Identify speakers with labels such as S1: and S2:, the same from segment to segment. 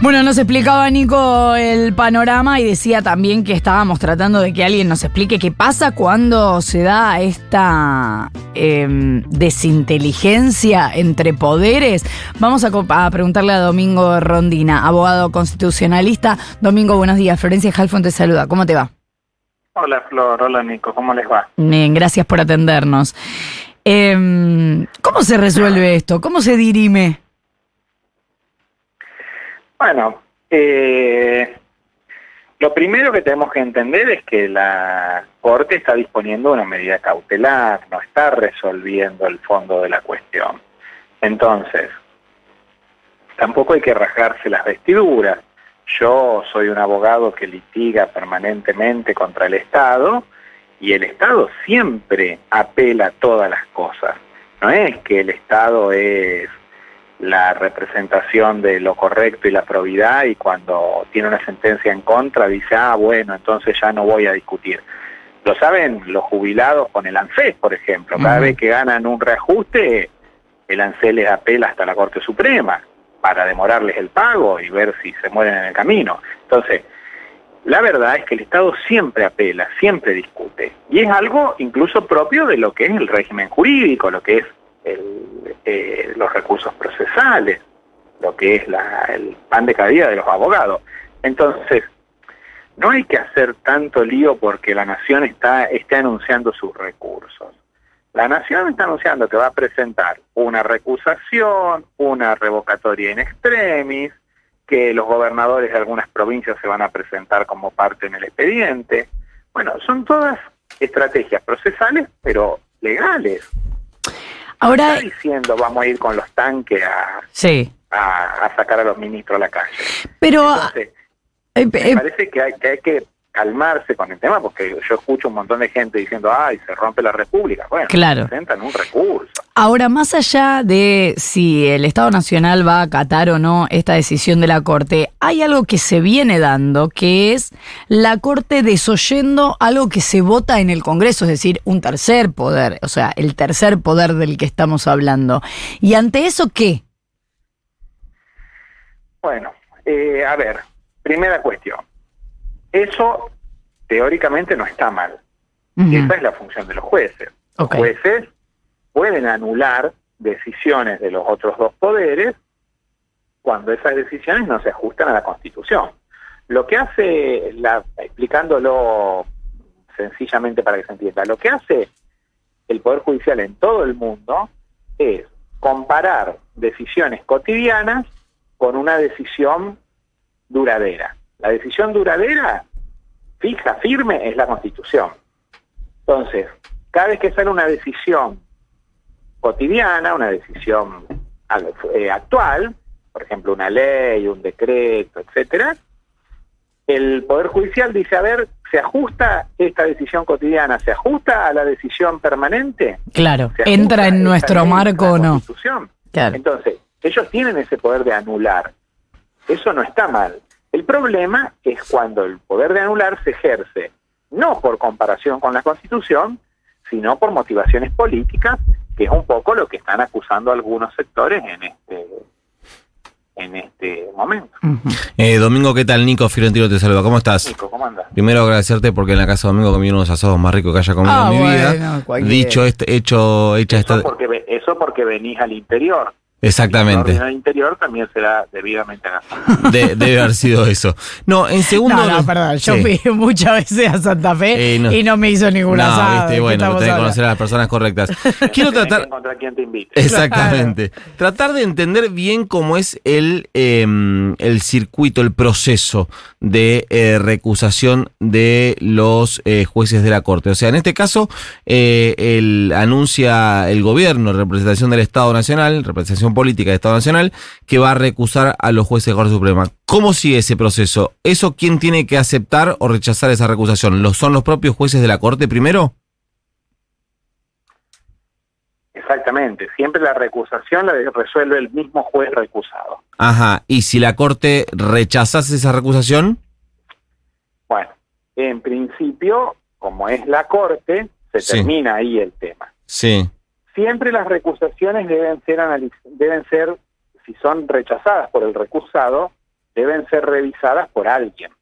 S1: Bueno, nos explicaba Nico el panorama y decía también que estábamos tratando de que alguien nos explique qué pasa cuando se da esta em, desinteligencia entre poderes. Vamos a, a preguntarle a Domingo Rondina, abogado constitucionalista. Domingo, buenos días. Florencia Halfon te saluda. ¿Cómo te va?
S2: Hola Flor, hola Nico, ¿cómo les va?
S1: Bien, gracias por atendernos. Em, ¿Cómo se resuelve esto? ¿Cómo se dirime?
S2: Bueno, eh, lo primero que tenemos que entender es que la Corte está disponiendo una medida cautelar, no está resolviendo el fondo de la cuestión. Entonces, tampoco hay que rajarse las vestiduras. Yo soy un abogado que litiga permanentemente contra el Estado y el Estado siempre apela todas las cosas. No es que el Estado es la representación de lo correcto y la probidad y cuando tiene una sentencia en contra dice, ah, bueno, entonces ya no voy a discutir. Lo saben los jubilados con el ANSES, por ejemplo. Cada vez que ganan un reajuste, el ANSES les apela hasta la Corte Suprema para demorarles el pago y ver si se mueren en el camino. Entonces, la verdad es que el Estado siempre apela, siempre discute. Y es algo incluso propio de lo que es el régimen jurídico, lo que es el- eh, los recursos procesales, lo que es la- el pan de cada día de los abogados. Entonces, no hay que hacer tanto lío porque la Nación está, está anunciando sus recursos. La Nación está anunciando que va a presentar una recusación, una revocatoria in extremis, que los gobernadores de algunas provincias se van a presentar como parte en el expediente. Bueno, son todas estrategias procesales, pero legales.
S1: Ahora,
S2: Está diciendo vamos a ir con los tanques a,
S1: sí,
S2: a- a sacar a los ministros a la calle.
S1: pero...
S2: Entonces,
S1: eh,
S2: me
S1: eh,
S2: parece que hay, que hay que calmarse con el tema, porque yo escucho un montón de gente diciendo, ay, se rompe la república. Bueno,
S1: Claro.
S2: presentan un recurso.
S1: Ahora, más allá de si el Estado Nacional va a acatar o no esta decisión de la Corte, hay algo que se viene dando, que es la Corte desoyendo algo que se vota en el Congreso, es decir, un tercer poder, o sea, el tercer poder del que estamos hablando. Y ante eso, ¿qué?
S2: Bueno, eh, a ver, primera cuestión. Eso teóricamente no está mal.
S1: Ujú.
S2: Esa es la función de los jueces. Los jueces pueden anular decisiones de los otros dos poderes cuando esas decisiones no se ajustan a la Constitución. Lo que hace, la, explicándolo sencillamente para que se entienda, lo que hace el Poder Judicial en todo el mundo es comparar decisiones cotidianas con una decisión duradera. La decisión duradera, fija, firme, es la Constitución. Entonces, cada vez que sale una decisión cotidiana, una decisión eh, actual, por ejemplo, una ley, un decreto, etcétera, el Poder Judicial dice, a ver, ¿se ajusta esta decisión cotidiana? ¿Se ajusta a la decisión permanente?
S1: Claro,
S2: ¿Se ajusta
S1: entra en nuestro marco o no.
S2: Constitución?
S1: Claro.
S2: Entonces, ellos tienen ese poder de anular. Eso no está mal. El problema es cuando el poder de anular se ejerce no por comparación con la Constitución, sino por motivaciones políticas, que es un poco lo que están acusando algunos sectores en este en este momento.
S3: Eh, Domingo, ¿qué tal? Nico Fiorentino te saluda. ¿Cómo estás?
S2: Nico, ¿cómo andas?
S3: Primero agradecerte porque en la casa de Domingo comí unos asados más ricos que haya comido
S1: Ah,
S3: en mi
S1: bueno,
S3: vida. Dicho este, hecho, hecha
S2: Eso
S3: esta.
S2: porque, ve- eso porque venís al interior.
S3: Exactamente.
S2: En el interior también será debidamente agasajo.
S3: De- debe haber sido eso. No, en segundo.
S1: No, no, perdón, yo
S3: Sí.
S1: fui muchas veces a Santa Fe
S3: Eh, no.
S1: y no me hizo ningún
S3: No,
S1: asado. ¿de
S3: viste, bueno, tenés que conocer a las personas correctas. Quiero
S2: que
S3: tratar.
S2: encontrar quien te invite.
S3: Exactamente. Tratar de entender bien cómo es el, eh, el circuito, el proceso de eh, recusación de los eh, jueces de la Corte. O sea, en este caso, eh, el, anuncia el gobierno, representación del Estado Nacional, representación política del Estado Nacional, que va a recusar a los jueces de Corte Suprema. ¿Cómo sigue ese proceso? ¿Eso quién tiene que aceptar o rechazar esa recusación? ¿Los son los propios jueces de la Corte primero?
S2: Exactamente. Siempre la recusación la resuelve el mismo juez recusado.
S3: Ajá. ¿Y si la Corte rechazase esa recusación?
S2: Bueno, en principio, como es la corte, se
S3: Sí.
S2: termina ahí el tema.
S3: Sí.
S2: Siempre las recusaciones deben ser deben ser, si son rechazadas por el recusado, deben ser revisadas por alguien.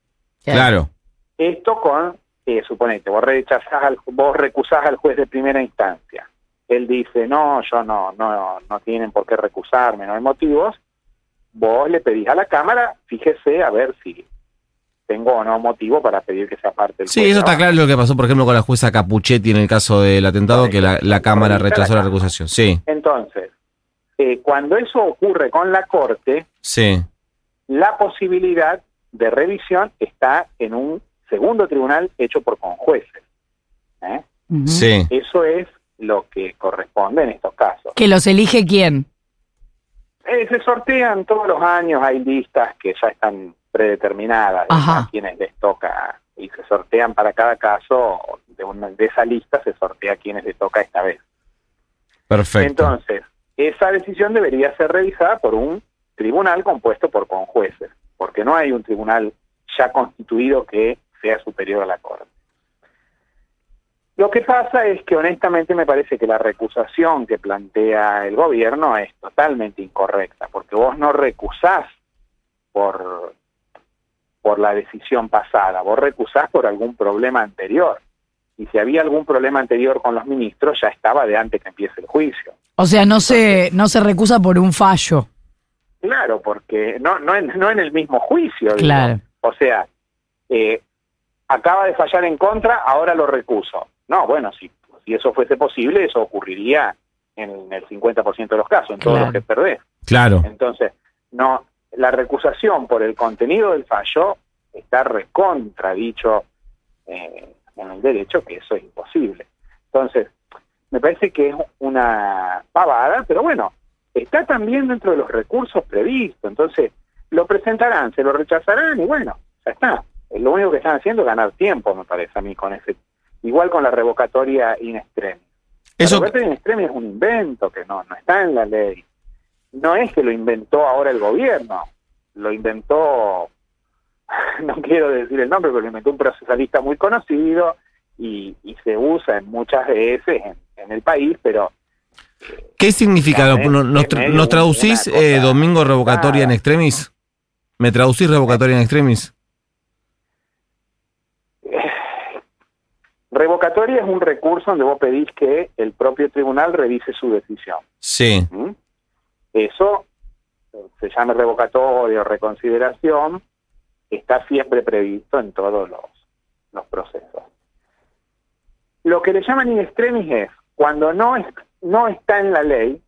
S3: Claro.
S2: Esto con, eh, suponete, vos rechazás al, vos recusás al juez de primera instancia. Él dice, no, yo no, no, no tienen por qué recusarme, no hay motivos. Vos le pedís a la Cámara, fíjese a ver si tengo o no motivo para pedir que sea parte del
S3: Sí,
S2: juez
S3: eso está claro lo que pasó, por ejemplo, con la jueza Capuchetti en el caso del atentado, que la, la Cámara rechazó la recusación. Sí,
S2: Entonces, eh, cuando eso ocurre con la Corte,
S3: sí.
S2: la posibilidad de revisión está en un segundo tribunal hecho por conjueces. ¿eh?
S3: Sí.
S2: Eso es lo que corresponde en estos casos.
S1: Que los elige quién.
S2: Eh, se sortean todos los años, hay listas que ya están predeterminadas a quienes les toca y se sortean para cada caso, de, una, de esa lista se sortea a quienes les toca esta vez.
S3: Perfecto.
S2: Entonces, esa decisión debería ser revisada por un tribunal compuesto por conjueces, porque no hay un tribunal ya constituido que sea superior a la Corte. Lo que pasa es que honestamente me parece que la recusación que plantea el gobierno es totalmente incorrecta, porque vos no recusás por, por la decisión pasada, vos recusás por algún problema anterior. Y si había algún problema anterior con los ministros, ya estaba de antes que empiece el juicio.
S1: O sea, no se, no se recusa por un fallo.
S2: Claro, porque no, no, en, no en el mismo juicio. digo.
S1: Claro.
S2: O sea, eh, acaba de fallar en contra, ahora lo recuso. No, bueno, si, si eso fuese posible, eso ocurriría en el 50% de los casos, en todos
S1: Claro.
S2: los que perdés.
S3: Claro.
S2: Entonces, no, la recusación por el contenido del fallo está recontra dicho eh, en el derecho que eso es imposible. Entonces, me parece que es una pavada, pero bueno, está también dentro de los recursos previstos. Entonces, lo presentarán, se lo rechazarán y bueno, ya está. Lo único que están haciendo es ganar tiempo, me parece a mí, con ese. Igual con la revocatoria in extremis.
S3: Eso,
S2: La revocatoria in extremis es un invento que no, no está en la ley. No es que lo inventó ahora el gobierno, lo inventó, no quiero decir el nombre, pero lo inventó un procesalista muy conocido y, y se usa en muchas veces en, en el país, pero
S3: ¿Qué significa? ¿Nos, nos traducís, eh, Domingo, revocatoria en extremis? ¿Me traducís revocatoria en extremis?
S2: revocatoria es un recurso donde vos pedís que el propio tribunal revise su decisión.
S3: Sí.
S2: ¿Mm? Eso se llama revocatoria o reconsideración, está siempre previsto en todos los, los procesos. Lo que le llaman in extremis es cuando no, no está en la ley,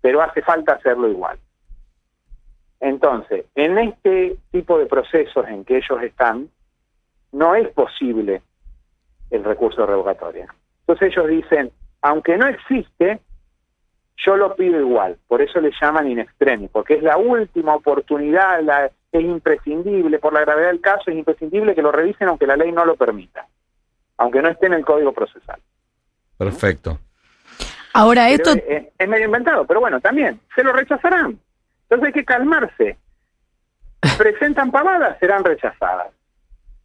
S2: pero hace falta hacerlo igual. Entonces, en este tipo de procesos en que ellos están, no es posible el recurso de revocatoria. Entonces ellos dicen, aunque no existe, yo lo pido igual. Por eso le llaman in extremis, porque es la última oportunidad, la- es imprescindible, por la gravedad del caso, es imprescindible que lo revisen aunque la ley no lo permita, aunque no esté en el Código Procesal.
S3: Perfecto.
S1: Ahora,
S2: Pero
S1: esto,
S2: es, es medio inventado, pero bueno, también se lo rechazarán. Entonces hay que calmarse. Presentan pavadas, serán rechazadas.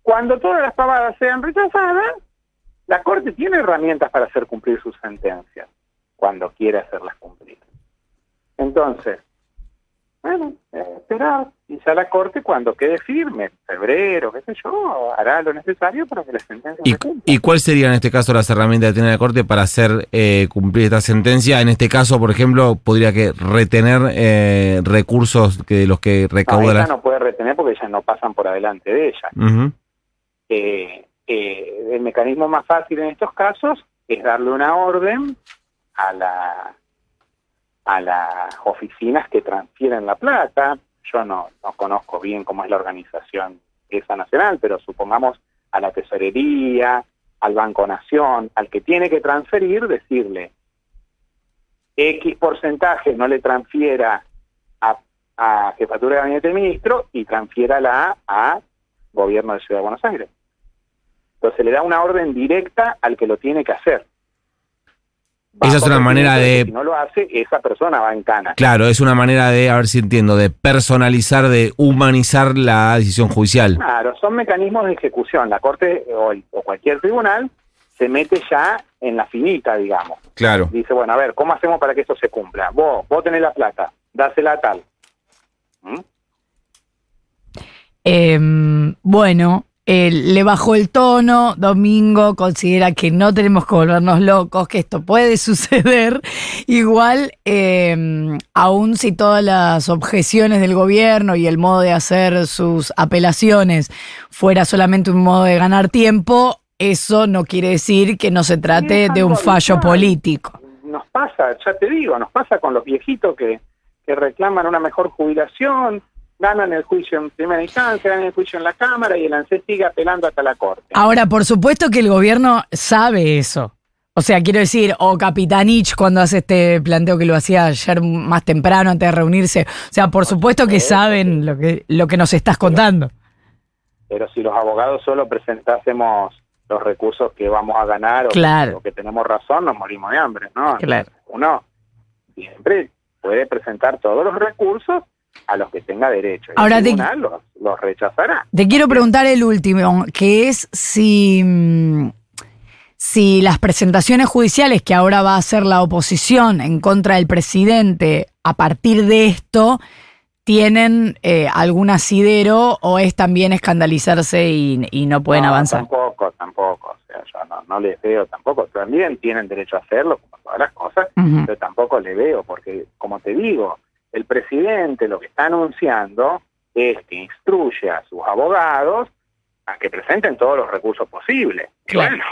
S2: Cuando todas las pavadas sean rechazadas, la Corte tiene herramientas para hacer cumplir sus sentencias, cuando quiere hacerlas cumplir. Entonces, bueno, eh, esperar, ya la Corte cuando quede firme, en febrero, qué sé yo, hará lo necesario para que la sentencia
S3: ¿Y,
S2: se cumpla.
S3: y cuál sería en este caso las herramientas que tiene la Corte para hacer eh, cumplir esta sentencia? En este caso, por ejemplo, podría que retener eh, recursos que de los que
S2: No,
S3: recauda
S2: ella
S3: la...
S2: no puede retener porque ellas no pasan por adelante de ella. Eh, eh, el mecanismo más fácil en estos casos es darle una orden a la a las oficinas que transfieren la plata. Yo no, no conozco bien cómo es la organización esa nacional, pero supongamos a la tesorería, al Banco Nación, al que tiene que transferir, decirle X porcentaje no le transfiera a, a Jefatura de Gabinete del Ministro y transfiérala a Gobierno de Ciudad de Buenos Aires. Entonces le da una orden directa al que lo tiene que hacer.
S3: Esa es una manera de-
S2: Si no lo hace, esa persona va en cana.
S3: Claro, es una manera de, a ver si entiendo, de personalizar, de humanizar la decisión judicial.
S2: Claro, son mecanismos de ejecución. La Corte o, el- o cualquier tribunal se mete ya en la finita, digamos.
S3: Claro.
S2: Dice, bueno, a ver, ¿cómo hacemos para que esto se cumpla? Vos, vos tenés la plata, dásela a tal. ¿Mm?
S1: Em, bueno, él le bajó el tono, Domingo considera que no tenemos que volvernos locos, que esto puede suceder. Igual, em, aún si todas las objeciones del gobierno y el modo de hacer sus apelaciones fuera solamente un modo de ganar tiempo, eso no quiere decir que no se trate de un fallo político.
S2: Nos pasa, ya te digo, nos pasa con los viejitos que, que reclaman una mejor jubilación, ganan el juicio en primera instancia, ganan el juicio en la Cámara y el ANSES sigue apelando hasta la Corte.
S1: Ahora, por supuesto que el gobierno sabe eso. O sea, quiero decir, o Capitanich cuando hace este planteo que lo hacía ayer más temprano antes de reunirse. O sea, por supuesto que saben lo que, lo que nos estás contando.
S2: Pero si los abogados solo presentásemos los recursos que vamos a ganar o,
S1: Claro.
S2: o que tenemos razón, nos morimos de hambre, ¿no?
S1: Claro.
S2: Uno siempre puede presentar todos los recursos a los que tenga derecho.
S1: Ahora
S2: el
S1: te-
S2: los, los rechazará.
S1: Te quiero preguntar el último, que es si, si las presentaciones judiciales que ahora va a hacer la oposición en contra del presidente a partir de esto tienen eh, algún asidero o es también escandalizarse y, y no pueden
S2: No,
S1: avanzar.
S2: Tampoco, tampoco. O sea, yo no, no les veo tampoco. También tienen derecho a hacerlo, como todas las cosas, pero tampoco le veo, porque, como te digo, el presidente lo que está anunciando es que instruye a sus abogados a que presenten todos los recursos posibles.
S1: Claro.
S2: Bueno,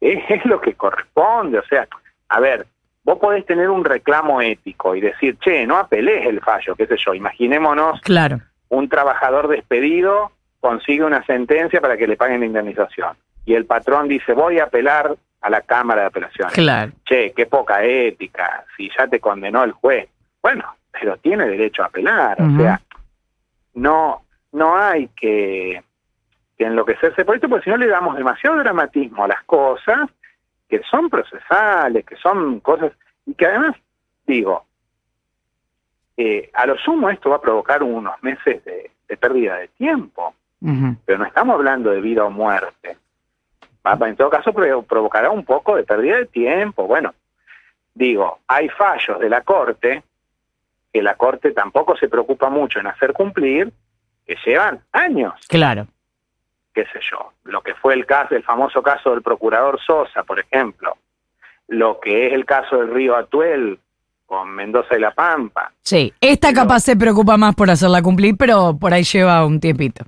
S2: es, es lo que corresponde. O sea, a ver, vos podés tener un reclamo ético y decir, che, no apelés el fallo, qué sé yo. Imaginémonos
S1: Claro,
S2: un trabajador despedido consigue una sentencia para que le paguen la indemnización. Y el patrón dice, voy a apelar a la Cámara de Apelaciones.
S1: claro.
S2: Che, qué poca ética, si ya te condenó el juez. Bueno, pero tiene derecho a apelar, o sea, no, no hay que, que enloquecerse por esto, porque si no le damos demasiado dramatismo a las cosas que son procesales, que son cosas, y que además, digo, eh, a lo sumo esto va a provocar unos meses de, de pérdida de tiempo, pero no estamos hablando de vida o muerte. En todo caso, pro- provocará un poco de pérdida de tiempo. Bueno, digo, hay fallos de la Corte que la Corte tampoco se preocupa mucho en hacer cumplir, que llevan años,
S1: Claro.
S2: qué sé yo. Lo que fue el caso, el famoso caso del procurador Sosa, por ejemplo. Lo que es el caso del río Atuel con Mendoza y La Pampa.
S1: Sí, esta
S2: Pero-
S1: capaz se preocupa más por hacerla cumplir, pero por ahí lleva un tiempito.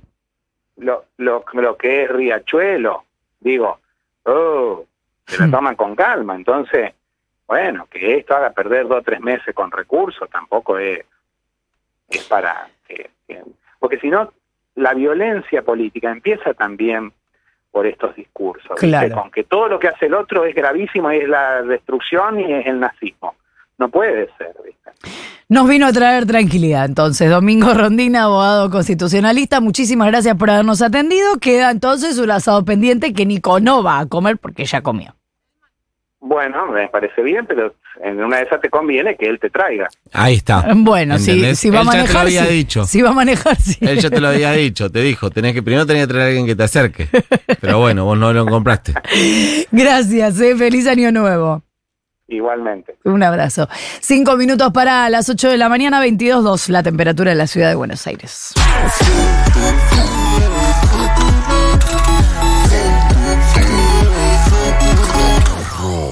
S2: lo, lo, lo que es Riachuelo, digo, oh, se la
S1: Hmm.
S2: toman con calma, entonces, bueno, que esto haga perder dos o tres meses con recursos tampoco es, es para que- porque si no, la violencia política empieza también por estos discursos.
S1: Claro.
S2: con que todo lo que hace el otro es gravísimo y es la destrucción y es el nazismo. No puede ser, ¿viste?
S1: Nos vino a traer tranquilidad. Entonces, Domingo Rondina, abogado constitucionalista, muchísimas gracias por habernos atendido. Queda entonces un asado pendiente que Nico no va a comer porque ya comió.
S2: Bueno, me parece bien, pero en una de esas te conviene que él te traiga.
S3: Ahí está.
S1: Bueno, si, si va a
S3: Él ya te lo
S1: manejar.
S3: había
S1: sí.
S3: dicho.
S1: Si va a manejar, sí.
S3: Él ya te lo había dicho, te dijo, tenés que primero tenés que traer a alguien que te acerque. Pero bueno, vos no lo compraste.
S1: Gracias, eh. feliz año nuevo.
S2: Igualmente.
S1: Un abrazo. Cinco minutos para las 8 de la mañana, 22.2 la temperatura en la ciudad de Buenos Aires.